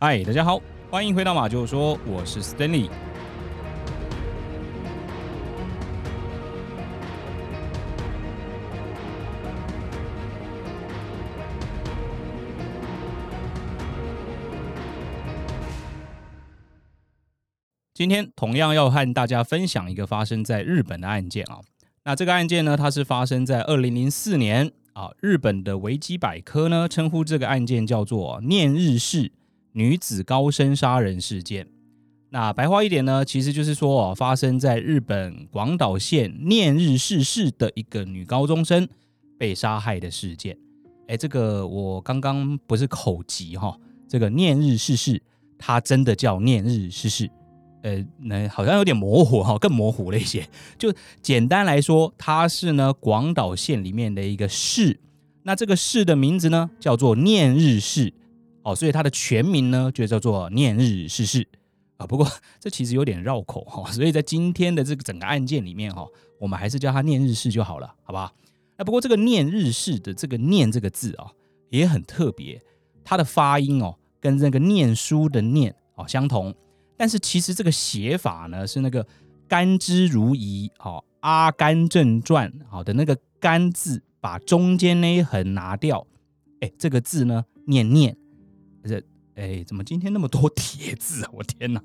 嗨，大家好，欢迎回到马厩说，我是 Stanley。今天同样要和大家分享一个发生在日本的案件啊。那这个案件呢，它是发生在二零零四年啊。日本的维基百科呢，称呼这个案件叫做“念日式”。女子高生杀人事件，那白话一点呢，其实就是说哦，发生在日本广岛县念日市市的一个女高中生被杀害的事件。哎，这个我刚刚不是口急哈，这个念日市市，它真的叫念日市市，呃，那好像有点模糊哈，更模糊了一些。就简单来说，它是呢广岛县里面的一个市，那这个市的名字呢叫做念日市。哦，所以它的全名呢就叫做念日市市啊。不过 这其实有点绕口哈，所以在今天的这个整个案件里面哈，我们还是叫它念日式就好了，好吧？那不过这个念日式的这个念这个字啊也很特别，它的发音哦跟那个念书的念哦相同，但是其实这个写法呢是那个甘之如饴哦，阿甘正传好的那个甘字，把中间那一横拿掉，哎，这个字呢念念。这哎，怎么今天那么多叠字啊？我天哪！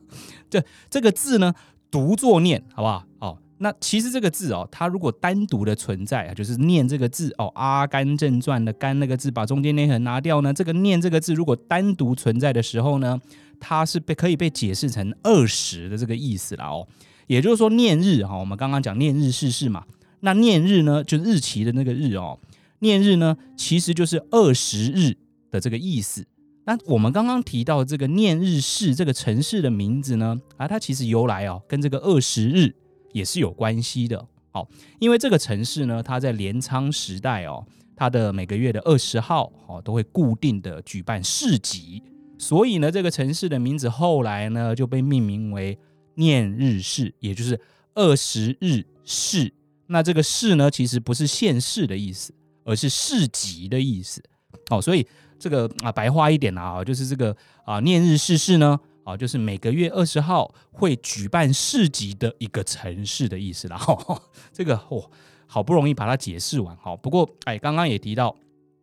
这这个字呢，读作念，好不好？哦，那其实这个字哦，它如果单独的存在啊，就是念这个字哦，《阿甘正传》的甘那个字，把中间那横拿掉呢，这个念这个字如果单独存在的时候呢，它是被可以被解释成二十的这个意思了哦。也就是说，念日哈，我们刚刚讲念日逝世嘛，那念日呢，就是日期的那个日哦，念日呢，其实就是二十日的这个意思。那我们刚刚提到这个念日市这个城市的名字呢，啊，它其实由来哦，跟这个二十日也是有关系的。好，因为这个城市呢，它在镰仓时代哦，它的每个月的二十号哦，都会固定的举办市集，所以呢，这个城市的名字后来呢就被命名为念日市，也就是二十日市。那这个市呢，其实不是县市的意思，而是市集的意思。哦，所以。这个啊，白话一点啊，就是这个啊，念日市市呢，啊，就是每个月二十号会举办市集的一个城市的意思啦。哈，这个哦，好不容易把它解释完哈。不过哎，刚刚也提到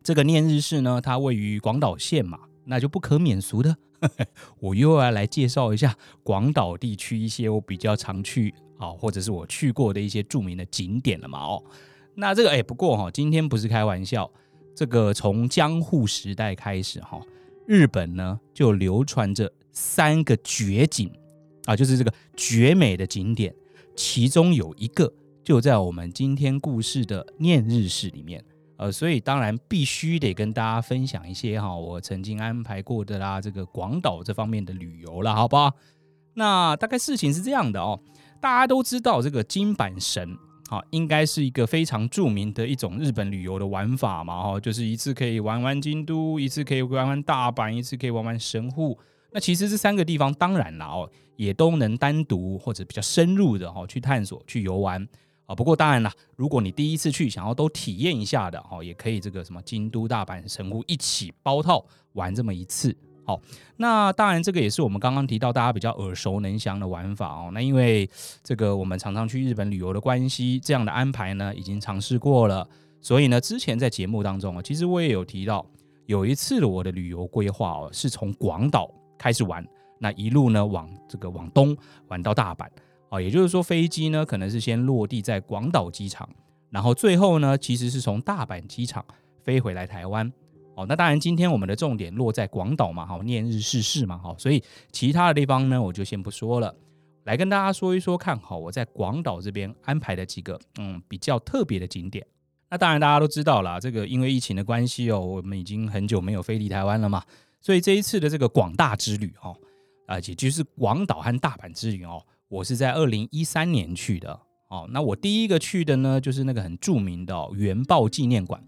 这个念日市呢，它位于广岛县嘛，那就不可免俗的，呵 呵我又要来介绍一下广岛地区一些我比较常去啊，或者是我去过的一些著名的景点了嘛。哦，那这个哎，不过哈，今天不是开玩笑。这个从江户时代开始，哈，日本呢就流传着三个绝景啊，就是这个绝美的景点，其中有一个就在我们今天故事的念日市里面，呃，所以当然必须得跟大家分享一些哈，我曾经安排过的啦，这个广岛这方面的旅游了，好不好？那大概事情是这样的哦，大家都知道这个金板神。好，应该是一个非常著名的一种日本旅游的玩法嘛，哈，就是一次可以玩玩京都，一次可以玩玩大阪，一次可以玩玩神户。那其实这三个地方当然了哦，也都能单独或者比较深入的哈去探索、去游玩啊。不过当然了，如果你第一次去，想要都体验一下的哈，也可以这个什么京都、大阪、神户一起包套玩这么一次。好，那当然，这个也是我们刚刚提到大家比较耳熟能详的玩法哦。那因为这个我们常常去日本旅游的关系，这样的安排呢已经尝试过了，所以呢，之前在节目当中啊，其实我也有提到，有一次的我的旅游规划哦，是从广岛开始玩，那一路呢往这个往东玩到大阪啊，也就是说飞机呢可能是先落地在广岛机场，然后最后呢其实是从大阪机场飞回来台湾。哦，那当然，今天我们的重点落在广岛嘛，好，念日逝世嘛，好，所以其他的地方呢，我就先不说了，来跟大家说一说看，好，我在广岛这边安排的几个嗯比较特别的景点。那当然大家都知道了，这个因为疫情的关系哦，我们已经很久没有飞离台湾了嘛，所以这一次的这个广大之旅哦，啊，也就是广岛和大阪之旅哦，我是在二零一三年去的哦。那我第一个去的呢，就是那个很著名的原爆纪念馆。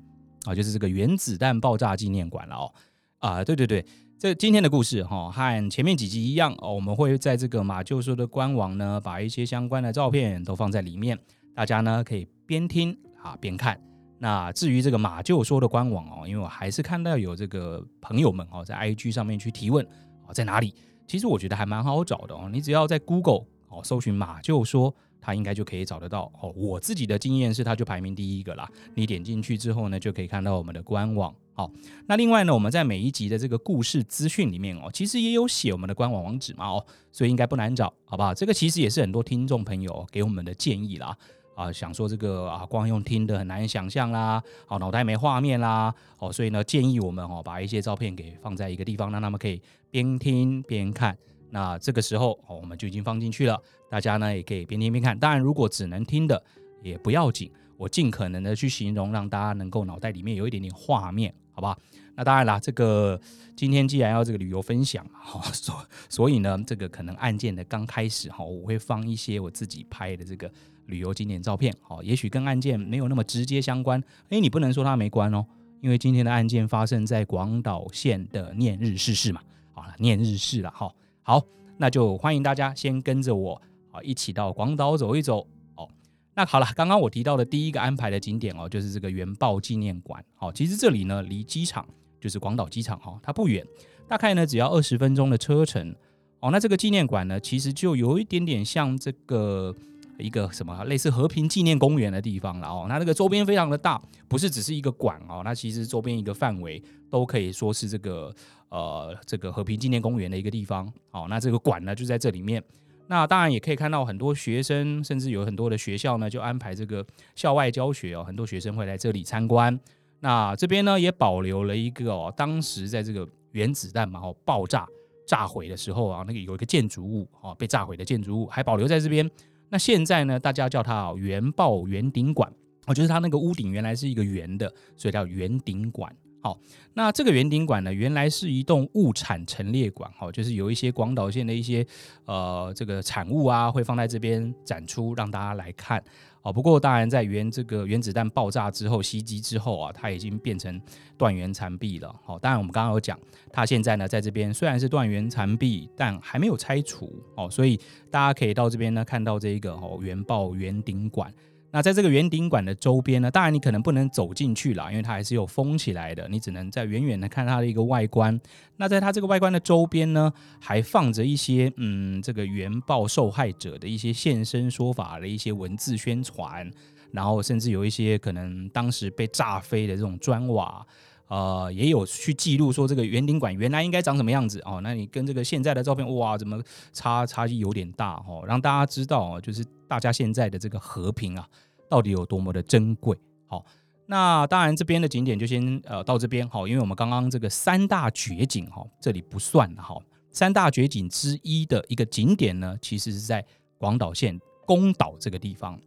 啊，就是这个原子弹爆炸纪念馆了哦。啊，对对对，这今天的故事哈，和前面几集一样哦，我们会在这个马厩说的官网呢，把一些相关的照片都放在里面，大家呢可以边听啊边看。那至于这个马厩说的官网哦，因为我还是看到有这个朋友们哦在 IG 上面去提问啊，在哪里？其实我觉得还蛮好找的哦，你只要在 Google 哦搜寻马厩说，他应该就可以找得到哦。我自己的经验是，他就排名第一个啦。你点进去之后呢，就可以看到我们的官网。好，那另外呢，我们在每一集的这个故事资讯里面哦，其实也有写我们的官网网址嘛哦，所以应该不难找，好不好？这个其实也是很多听众朋友给我们的建议啦。啊，想说这个啊，光用听的很难想象啦，好，脑袋没画面啦，哦，所以呢，建议我们哦，把一些照片给放在一个地方，让他们可以边听边看。那这个时候，我们就已经放进去了，大家呢也可以边听边看。当然，如果只能听的也不要紧，我尽可能的去形容，让大家能够脑袋里面有一点点画面，好不好？那当然啦，这个今天既然要这个旅游分享，哈，所所以呢，这个可能案件的刚开始哈，我会放一些我自己拍的这个。旅游景点照片，好，也许跟案件没有那么直接相关，诶，你不能说它没关哦，因为今天的案件发生在广岛县的念日市市嘛，好了，念日市了，哈，好，那就欢迎大家先跟着我，啊，一起到广岛走一走，哦，那好了，刚刚我提到的第一个安排的景点哦，就是这个原爆纪念馆，好，其实这里呢离机场就是广岛机场哈，它不远，大概呢只要二十分钟的车程，哦，那这个纪念馆呢，其实就有一点点像这个。一个什么类似和平纪念公园的地方了哦，那这个周边非常的大，不是只是一个馆哦，那其实周边一个范围都可以说是这个呃这个和平纪念公园的一个地方哦，那这个馆呢就在这里面，那当然也可以看到很多学生，甚至有很多的学校呢就安排这个校外教学哦，很多学生会来这里参观。那这边呢也保留了一个哦，当时在这个原子弹嘛哦爆炸炸毁的时候啊，那个有一个建筑物哦被炸毁的建筑物还保留在这边。那现在呢，大家叫它哦，原爆圆顶馆哦，就是它那个屋顶原来是一个圆的，所以叫圆顶馆。好，那这个圆顶馆呢，原来是一栋物产陈列馆，哈，就是有一些广岛县的一些呃这个产物啊，会放在这边展出，让大家来看。哦，不过当然，在原这个原子弹爆炸之后袭击之后啊，它已经变成断垣残壁了。好，当然我们刚刚有讲，它现在呢在这边虽然是断垣残壁，但还没有拆除。哦，所以大家可以到这边呢看到这一个哦原爆圆顶馆。那在这个圆顶馆的周边呢，当然你可能不能走进去了，因为它还是有封起来的，你只能在远远的看它的一个外观。那在它这个外观的周边呢，还放着一些嗯，这个原爆受害者的一些现身说法的一些文字宣传，然后甚至有一些可能当时被炸飞的这种砖瓦，呃，也有去记录说这个圆顶馆原来应该长什么样子哦。那你跟这个现在的照片，哇，怎么差差距有点大哦？让大家知道哦，就是。大家现在的这个和平啊，到底有多么的珍贵？好，那当然这边的景点就先呃到这边好，因为我们刚刚这个三大绝景哈，这里不算哈。三大绝景之一的一个景点呢，其实是在广岛县宫岛这个地方。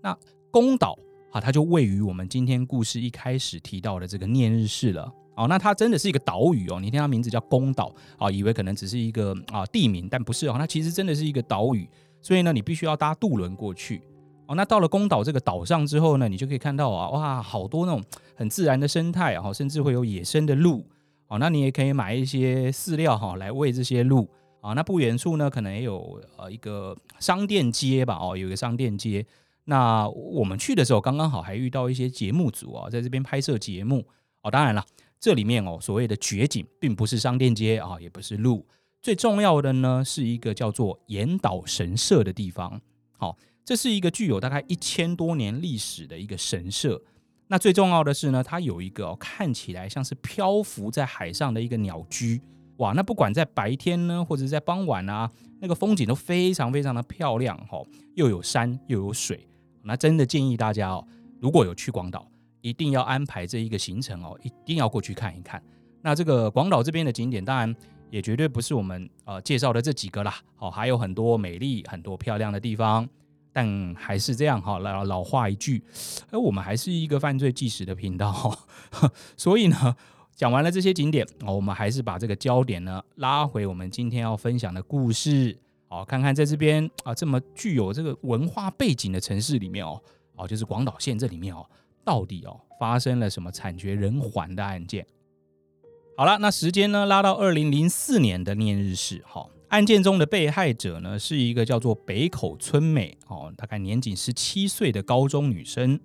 那宫岛啊，它就位于我们今天故事一开始提到的这个念日市了。哦，那它真的是一个岛屿哦，你听它名字叫宫岛啊，以为可能只是一个啊地名，但不是哦，它其实真的是一个岛屿。所以呢，你必须要搭渡轮过去哦。那到了宫岛这个岛上之后呢，你就可以看到啊，哇，好多那种很自然的生态啊，甚至会有野生的鹿哦。那你也可以买一些饲料哈，来喂这些鹿啊。那不远处呢，可能也有呃一个商店街吧，哦，有一个商店街。那我们去的时候，刚刚好还遇到一些节目组啊，在这边拍摄节目哦。当然了，这里面哦，所谓的绝景，并不是商店街啊，也不是鹿。最重要的呢，是一个叫做岩岛神社的地方。好，这是一个具有大概一千多年历史的一个神社。那最重要的是呢，它有一个看起来像是漂浮在海上的一个鸟居。哇，那不管在白天呢，或者在傍晚啊，那个风景都非常非常的漂亮。哈，又有山又有水。那真的建议大家哦，如果有去广岛，一定要安排这一个行程哦，一定要过去看一看。那这个广岛这边的景点，当然。也绝对不是我们呃介绍的这几个啦，好，还有很多美丽、很多漂亮的地方，但还是这样哈，老老话一句，而我们还是一个犯罪纪实的频道，所以呢，讲完了这些景点，我们还是把这个焦点呢拉回我们今天要分享的故事，好，看看在这边啊这么具有这个文化背景的城市里面哦，哦，就是广岛县这里面哦，到底哦发生了什么惨绝人寰的案件？好了，那时间呢拉到二零零四年的念日市，哈，案件中的被害者呢是一个叫做北口春美，哦，大概年仅十七岁的高中女生，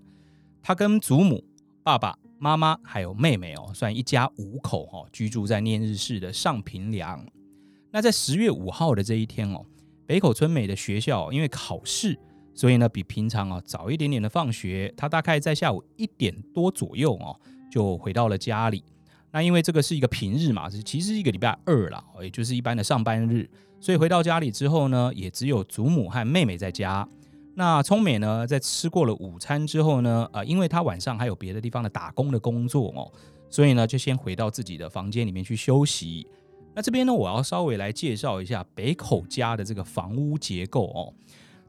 她跟祖母、爸爸妈妈还有妹妹哦，算一家五口哈，居住在念日市的上平良。那在十月五号的这一天哦，北口春美的学校因为考试，所以呢比平常啊早一点点的放学。她大概在下午一点多左右哦，就回到了家里。那因为这个是一个平日嘛，是其实是一个礼拜二啦，也就是一般的上班日，所以回到家里之后呢，也只有祖母和妹妹在家。那聪美呢，在吃过了午餐之后呢，呃，因为她晚上还有别的地方的打工的工作哦，所以呢，就先回到自己的房间里面去休息。那这边呢，我要稍微来介绍一下北口家的这个房屋结构哦。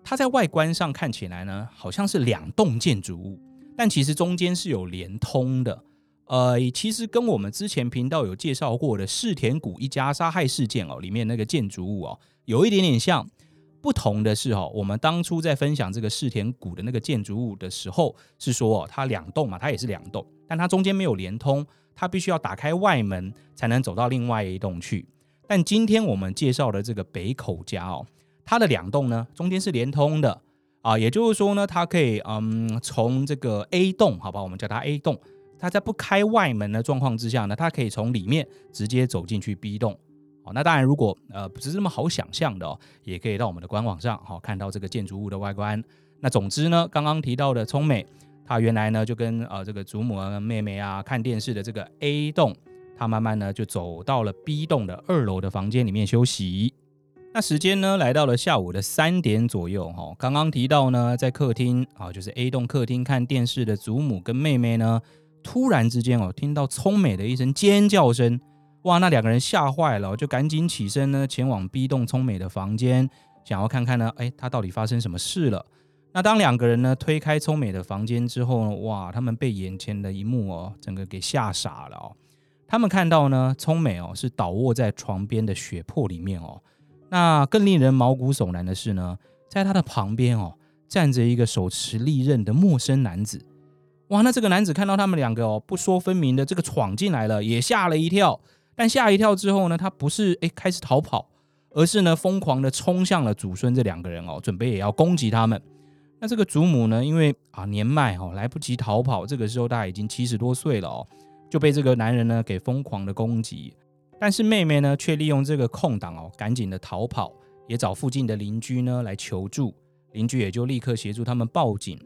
它在外观上看起来呢，好像是两栋建筑物，但其实中间是有连通的。呃，其实跟我们之前频道有介绍过的世田谷一家杀害事件哦，里面那个建筑物哦，有一点点像。不同的是哦，我们当初在分享这个世田谷的那个建筑物的时候，是说哦，它两栋嘛，它也是两栋，但它中间没有连通，它必须要打开外门才能走到另外一栋去。但今天我们介绍的这个北口家哦，它的两栋呢，中间是连通的啊，也就是说呢，它可以嗯，从这个 A 栋，好吧，我们叫它 A 栋。它在不开外门的状况之下呢，它可以从里面直接走进去 B 栋。哦，那当然，如果呃不是这么好想象的哦，也可以到我们的官网上好看到这个建筑物的外观。那总之呢，刚刚提到的聪美，他原来呢就跟呃这个祖母啊、妹妹啊看电视的这个 A 栋，他慢慢呢就走到了 B 栋的二楼的房间里面休息。那时间呢来到了下午的三点左右哈，刚刚提到呢在客厅啊，就是 A 栋客厅看电视的祖母跟妹妹呢。突然之间哦，听到聪美的一声尖叫声，哇！那两个人吓坏了，就赶紧起身呢，前往 B 栋聪美的房间，想要看看呢，哎，他到底发生什么事了？那当两个人呢推开聪美的房间之后呢，哇！他们被眼前的一幕哦，整个给吓傻了哦。他们看到呢，聪美哦是倒卧在床边的血泊里面哦。那更令人毛骨悚然的是呢，在他的旁边哦，站着一个手持利刃的陌生男子。哇，那这个男子看到他们两个哦，不说分明的这个闯进来了，也吓了一跳。但吓一跳之后呢，他不是诶开始逃跑，而是呢疯狂的冲向了祖孙这两个人哦，准备也要攻击他们。那这个祖母呢，因为啊年迈哦，来不及逃跑，这个时候他已经七十多岁了哦，就被这个男人呢给疯狂的攻击。但是妹妹呢，却利用这个空档哦，赶紧的逃跑，也找附近的邻居呢来求助，邻居也就立刻协助他们报警。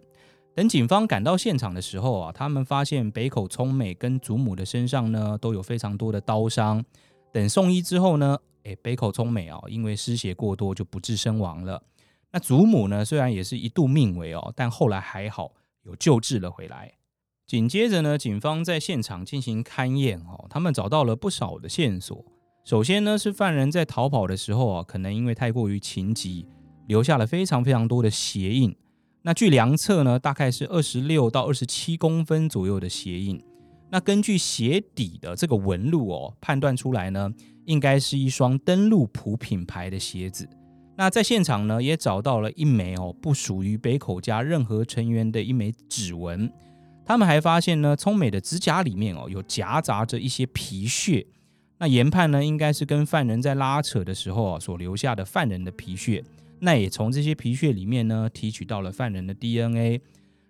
等警方赶到现场的时候啊，他们发现北口聪美跟祖母的身上呢都有非常多的刀伤。等送医之后呢，诶，北口聪美啊，因为失血过多就不治身亡了。那祖母呢，虽然也是一度命危哦，但后来还好有救治了回来。紧接着呢，警方在现场进行勘验哦，他们找到了不少的线索。首先呢，是犯人在逃跑的时候啊，可能因为太过于情急，留下了非常非常多的鞋印。那据量测呢，大概是二十六到二十七公分左右的鞋印。那根据鞋底的这个纹路哦，判断出来呢，应该是一双登录普品牌的鞋子。那在现场呢，也找到了一枚哦，不属于北口家任何成员的一枚指纹。他们还发现呢，聪美的指甲里面哦，有夹杂着一些皮屑。那研判呢，应该是跟犯人在拉扯的时候啊，所留下的犯人的皮屑。那也从这些皮屑里面呢，提取到了犯人的 DNA。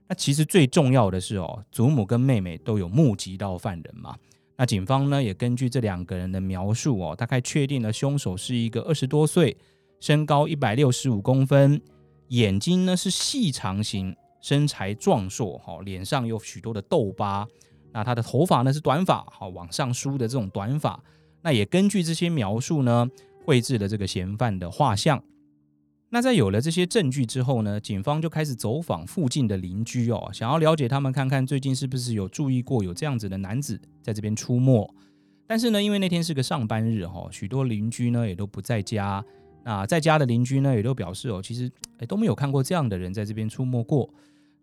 那其实最重要的是哦，祖母跟妹妹都有目击到犯人嘛。那警方呢也根据这两个人的描述哦，大概确定了凶手是一个二十多岁，身高一百六十五公分，眼睛呢是细长型，身材壮硕，哈，脸上有许多的痘疤。那他的头发呢是短发，好往上梳的这种短发。那也根据这些描述呢，绘制了这个嫌犯的画像。那在有了这些证据之后呢，警方就开始走访附近的邻居哦，想要了解他们看看最近是不是有注意过有这样子的男子在这边出没。但是呢，因为那天是个上班日哈，许多邻居呢也都不在家。那在家的邻居呢也都表示哦，其实诶都没有看过这样的人在这边出没过。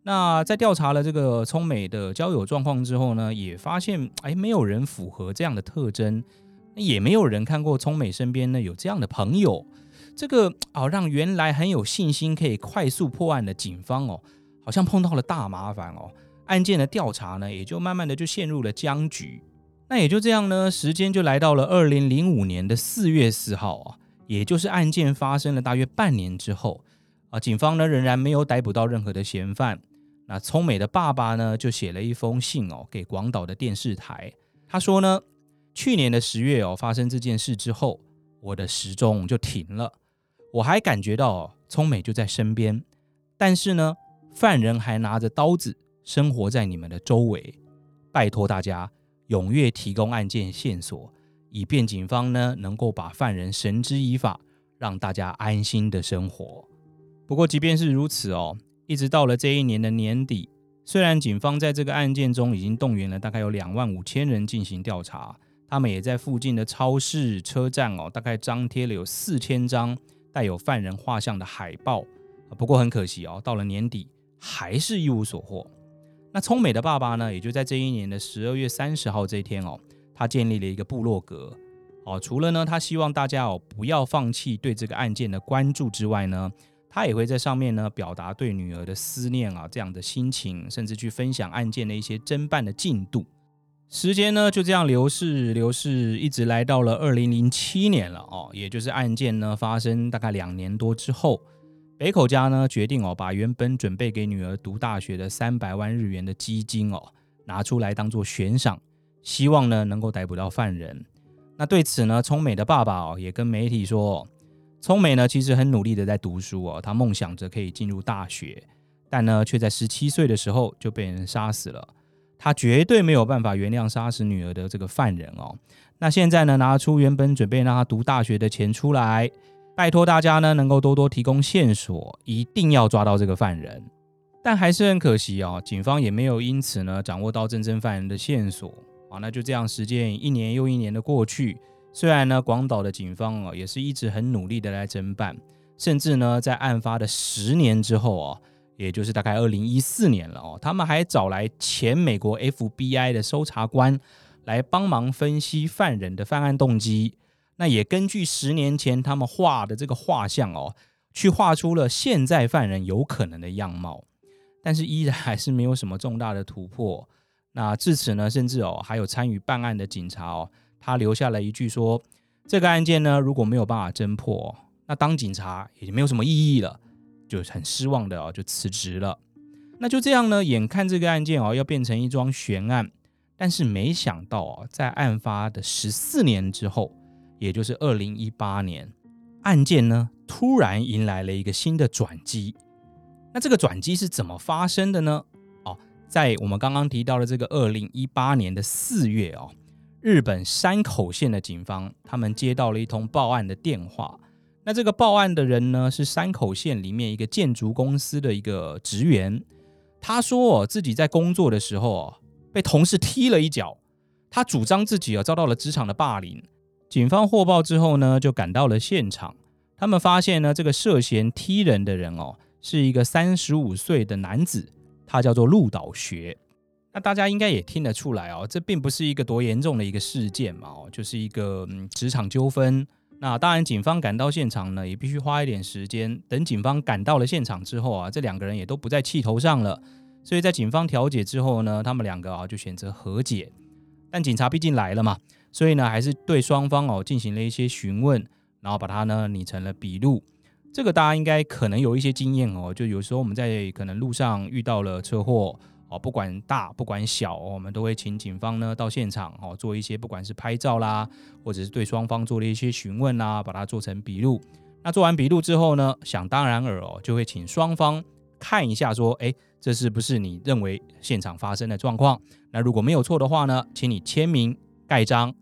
那在调查了这个聪美的交友状况之后呢，也发现诶没有人符合这样的特征，也没有人看过聪美身边呢有这样的朋友。这个哦，让原来很有信心可以快速破案的警方哦，好像碰到了大麻烦哦。案件的调查呢，也就慢慢的就陷入了僵局。那也就这样呢，时间就来到了二零零五年的四月四号啊，也就是案件发生了大约半年之后啊，警方呢仍然没有逮捕到任何的嫌犯。那聪美的爸爸呢，就写了一封信哦，给广岛的电视台。他说呢，去年的十月哦，发生这件事之后。我的时钟就停了。我还感觉到聪美就在身边，但是呢，犯人还拿着刀子生活在你们的周围。拜托大家踊跃提供案件线索，以便警方呢能够把犯人绳之以法，让大家安心的生活。不过，即便是如此哦，一直到了这一年的年底，虽然警方在这个案件中已经动员了大概有两万五千人进行调查，他们也在附近的超市、车站哦，大概张贴了有四千张带有犯人画像的海报。不过很可惜哦，到了年底还是一无所获。那聪美的爸爸呢，也就在这一年的十二月三十号这一天哦，他建立了一个部落格哦。除了呢，他希望大家哦不要放弃对这个案件的关注之外呢，他也会在上面呢表达对女儿的思念啊这样的心情，甚至去分享案件的一些侦办的进度。时间呢就这样流逝流逝，一直来到了二零零七年了哦，也就是案件呢发生大概两年多之后。北口家呢决定哦，把原本准备给女儿读大学的三百万日元的基金哦拿出来当做悬赏，希望呢能够逮捕到犯人。那对此呢，聪美的爸爸哦也跟媒体说，聪美呢其实很努力的在读书哦，他梦想着可以进入大学，但呢却在十七岁的时候就被人杀死了。他绝对没有办法原谅杀死女儿的这个犯人哦。那现在呢，拿出原本准备让他读大学的钱出来。拜托大家呢，能够多多提供线索，一定要抓到这个犯人。但还是很可惜哦，警方也没有因此呢掌握到真正犯人的线索啊。那就这样，时间一年又一年的过去。虽然呢，广岛的警方哦也是一直很努力的来侦办，甚至呢在案发的十年之后哦，也就是大概二零一四年了哦，他们还找来前美国 FBI 的搜查官来帮忙分析犯人的犯案动机。那也根据十年前他们画的这个画像哦，去画出了现在犯人有可能的样貌，但是依然还是没有什么重大的突破。那至此呢，甚至哦还有参与办案的警察哦，他留下了一句说：这个案件呢如果没有办法侦破，那当警察也就没有什么意义了，就很失望的哦就辞职了。那就这样呢，眼看这个案件哦要变成一桩悬案，但是没想到哦，在案发的十四年之后。也就是二零一八年，案件呢突然迎来了一个新的转机。那这个转机是怎么发生的呢？哦，在我们刚刚提到的这个二零一八年的四月哦，日本山口县的警方他们接到了一通报案的电话。那这个报案的人呢是山口县里面一个建筑公司的一个职员。他说，自己在工作的时候哦被同事踢了一脚，他主张自己啊遭到了职场的霸凌。警方获报之后呢，就赶到了现场。他们发现呢，这个涉嫌踢人的人哦，是一个三十五岁的男子，他叫做鹿岛学。那大家应该也听得出来哦，这并不是一个多严重的一个事件嘛，哦，就是一个嗯职场纠纷。那当然，警方赶到现场呢，也必须花一点时间。等警方赶到了现场之后啊，这两个人也都不在气头上了。所以在警方调解之后呢，他们两个啊就选择和解。但警察毕竟来了嘛。所以呢，还是对双方哦进行了一些询问，然后把它呢拟成了笔录。这个大家应该可能有一些经验哦，就有时候我们在可能路上遇到了车祸不管大不管小，我们都会请警方呢到现场哦做一些不管是拍照啦，或者是对双方做了一些询问啦，把它做成笔录。那做完笔录之后呢，想当然尔哦，就会请双方看一下说，哎，这是不是你认为现场发生的状况？那如果没有错的话呢，请你签名盖章。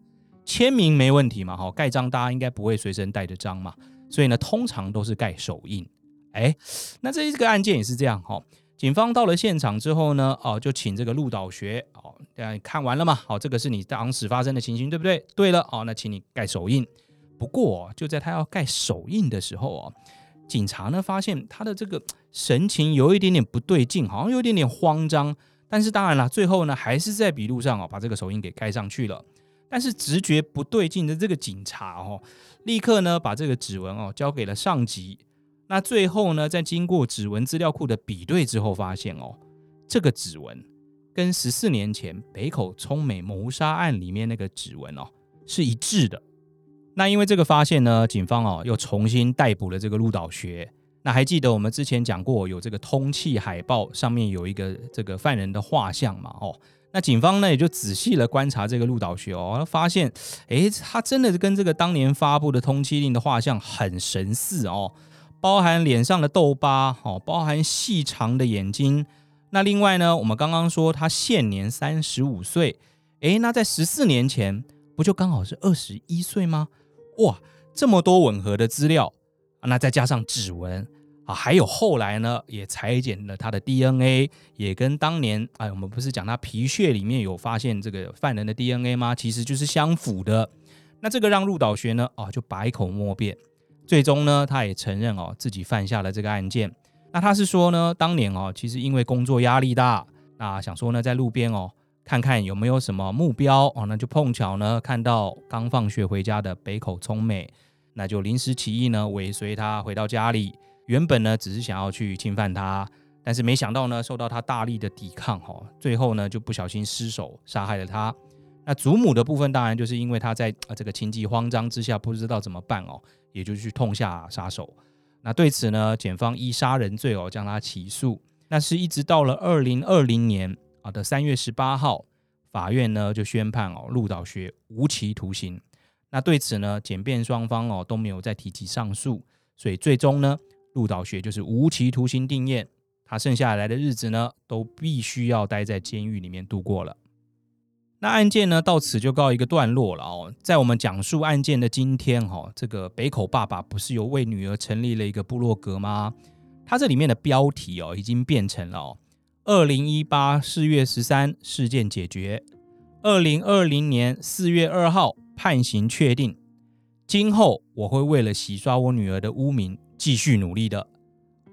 签名没问题嘛？哈，盖章大家应该不会随身带着章嘛，所以呢，通常都是盖手印。哎，那这一个案件也是这样哈。警方到了现场之后呢，哦，就请这个鹿岛学哦，大家看完了嘛？好，这个是你当时发生的情形，对不对？对了，哦，那请你盖手印。不过就在他要盖手印的时候哦，警察呢发现他的这个神情有一点点不对劲，好像有一点点慌张。但是当然了，最后呢还是在笔录上哦把这个手印给盖上去了。但是直觉不对劲的这个警察哦，立刻呢把这个指纹哦交给了上级。那最后呢，在经过指纹资料库的比对之后，发现哦，这个指纹跟十四年前北口聪美谋杀案里面那个指纹哦是一致的。那因为这个发现呢，警方哦又重新逮捕了这个鹿岛学。那还记得我们之前讲过有这个通缉海报上面有一个这个犯人的画像嘛？哦。那警方呢也就仔细的观察这个鹿岛学哦，发现，哎，他真的是跟这个当年发布的通缉令的画像很神似哦，包含脸上的痘疤，哦，包含细长的眼睛。那另外呢，我们刚刚说他现年三十五岁，哎，那在十四年前不就刚好是二十一岁吗？哇，这么多吻合的资料，那再加上指纹。啊，还有后来呢，也裁剪了他的 DNA，也跟当年哎，我们不是讲他皮屑里面有发现这个犯人的 DNA 吗？其实就是相符的。那这个让入岛学呢，哦，就百口莫辩。最终呢，他也承认哦，自己犯下了这个案件。那他是说呢，当年哦，其实因为工作压力大，那想说呢，在路边哦，看看有没有什么目标哦，那就碰巧呢，看到刚放学回家的北口聪美，那就临时起意呢，尾随他回到家里。原本呢，只是想要去侵犯他，但是没想到呢，受到他大力的抵抗，哈，最后呢，就不小心失手杀害了他。那祖母的部分，当然就是因为他在这个情急慌张之下，不知道怎么办哦，也就去痛下杀手。那对此呢，检方依杀人罪哦将他起诉。那是一直到了二零二零年啊的三月十八号，法院呢就宣判哦鹿岛学无期徒刑。那对此呢，检辩双方哦都没有再提起上诉，所以最终呢。鹿岛学就是无期徒刑定谳，他剩下来的日子呢，都必须要待在监狱里面度过了。那案件呢，到此就告一个段落了哦。在我们讲述案件的今天，哈，这个北口爸爸不是有为女儿成立了一个部落格吗？他这里面的标题哦，已经变成了，二零一八四月十三事件解决，二零二零年四月二号判刑确定。今后我会为了洗刷我女儿的污名。继续努力的，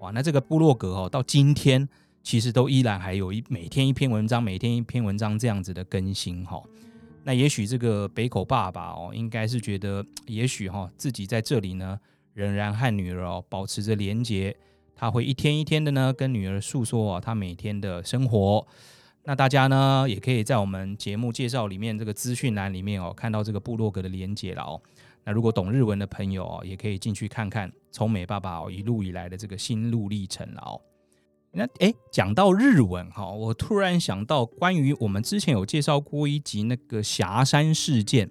哇！那这个部落格哦，到今天其实都依然还有一每天一篇文章，每天一篇文章这样子的更新哈。那也许这个北口爸爸哦，应该是觉得，也许哈自己在这里呢，仍然和女儿哦保持着连结，他会一天一天的呢跟女儿诉说啊他每天的生活。那大家呢也可以在我们节目介绍里面这个资讯栏里面哦看到这个部落格的连结了哦。那如果懂日文的朋友哦，也可以进去看看聪美爸爸哦一路以来的这个心路历程了哦。那诶，讲到日文哈，我突然想到关于我们之前有介绍过一集那个霞山事件，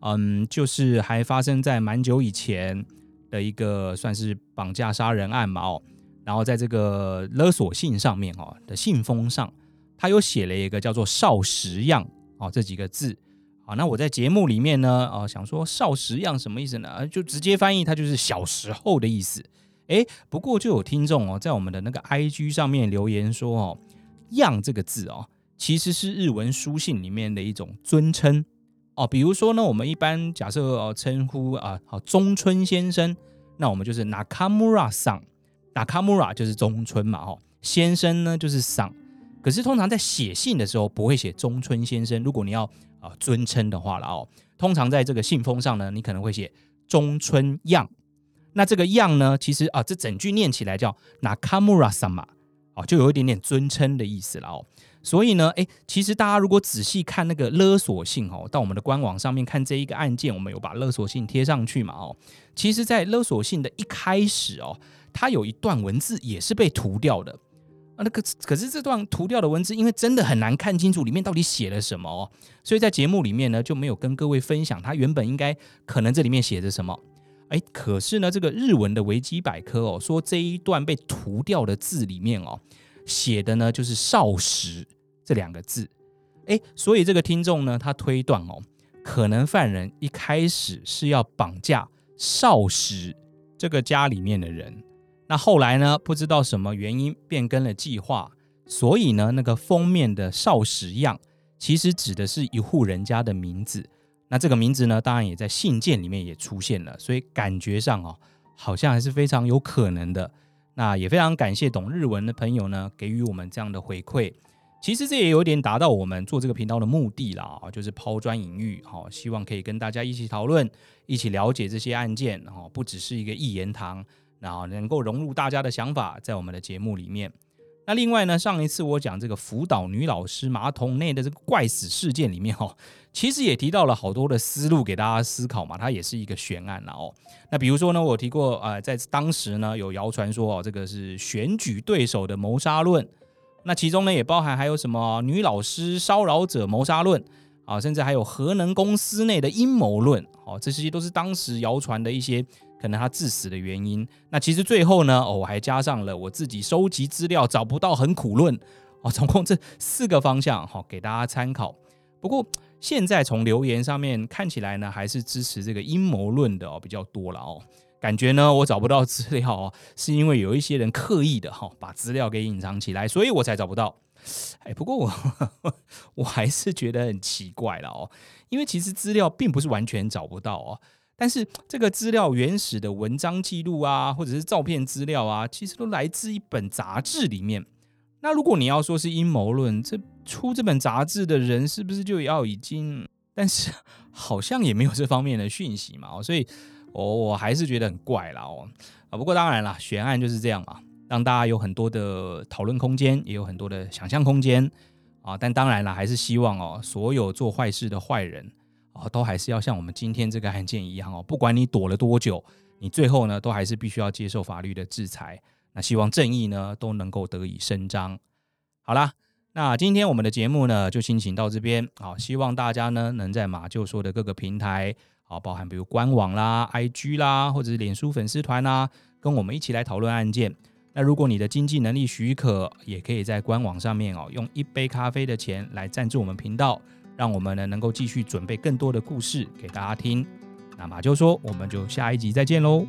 嗯，就是还发生在蛮久以前的一个算是绑架杀人案嘛哦。然后在这个勒索信上面哦的信封上，他有写了一个叫做少时样哦这几个字。好，那我在节目里面呢，哦，想说少时样什么意思呢？就直接翻译，它就是小时候的意思。诶，不过就有听众哦，在我们的那个 IG 上面留言说哦，样这个字哦，其实是日文书信里面的一种尊称哦。比如说呢，我们一般假设哦称呼啊，好中村先生，那我们就是 Nakamura 桑，Nakamura 就是中村嘛，哦，先生呢就是桑。可是通常在写信的时候不会写中村先生，如果你要。啊，尊称的话了哦，通常在这个信封上呢，你可能会写中村样。那这个样呢，其实啊，这整句念起来叫 Nakamura sama，啊，就有一点点尊称的意思了哦。所以呢，诶，其实大家如果仔细看那个勒索信哦，到我们的官网上面看这一个案件，我们有把勒索信贴上去嘛哦。其实，在勒索信的一开始哦，它有一段文字也是被涂掉的。那个可是这段涂掉的文字，因为真的很难看清楚里面到底写了什么哦，所以在节目里面呢就没有跟各位分享它原本应该可能这里面写着什么。哎，可是呢这个日文的维基百科哦说这一段被涂掉的字里面哦写的呢就是少时这两个字。哎，所以这个听众呢他推断哦，可能犯人一开始是要绑架少时这个家里面的人。那后来呢？不知道什么原因变更了计划，所以呢，那个封面的少时样其实指的是一户人家的名字。那这个名字呢，当然也在信件里面也出现了，所以感觉上哦，好像还是非常有可能的。那也非常感谢懂日文的朋友呢，给予我们这样的回馈。其实这也有点达到我们做这个频道的目的啦，就是抛砖引玉，好，希望可以跟大家一起讨论，一起了解这些案件，哦，不只是一个一言堂。然后能够融入大家的想法，在我们的节目里面。那另外呢，上一次我讲这个福岛女老师马桶内的这个怪死事件里面哦，其实也提到了好多的思路给大家思考嘛，它也是一个悬案了哦。那比如说呢，我提过呃，在当时呢有谣传说哦，这个是选举对手的谋杀论，那其中呢，也包含还有什么女老师骚扰者谋杀论啊，甚至还有核能公司内的阴谋论，哦，这些都是当时谣传的一些可能他致死的原因。那其实最后呢，哦，我还加上了我自己收集资料找不到很苦论，哦，总共这四个方向，好，给大家参考。不过现在从留言上面看起来呢，还是支持这个阴谋论的哦比较多了哦。感觉呢，我找不到资料哦，是因为有一些人刻意的哈把资料给隐藏起来，所以我才找不到。哎，不过我 我还是觉得很奇怪了哦，因为其实资料并不是完全找不到哦，但是这个资料原始的文章记录啊，或者是照片资料啊，其实都来自一本杂志里面。那如果你要说是阴谋论，这出这本杂志的人是不是就要已经？但是好像也没有这方面的讯息嘛，所以。我我还是觉得很怪啦哦啊，不过当然啦，悬案就是这样嘛，让大家有很多的讨论空间，也有很多的想象空间啊。但当然啦，还是希望哦，所有做坏事的坏人啊，都还是要像我们今天这个案件一样哦，不管你躲了多久，你最后呢，都还是必须要接受法律的制裁。那希望正义呢，都能够得以伸张。好啦，那今天我们的节目呢，就先请到这边啊，希望大家呢，能在马厩说的各个平台。好，包含比如官网啦、IG 啦，或者是脸书粉丝团啦，跟我们一起来讨论案件。那如果你的经济能力许可，也可以在官网上面哦，用一杯咖啡的钱来赞助我们频道，让我们呢能够继续准备更多的故事给大家听。那马就说，我们就下一集再见喽。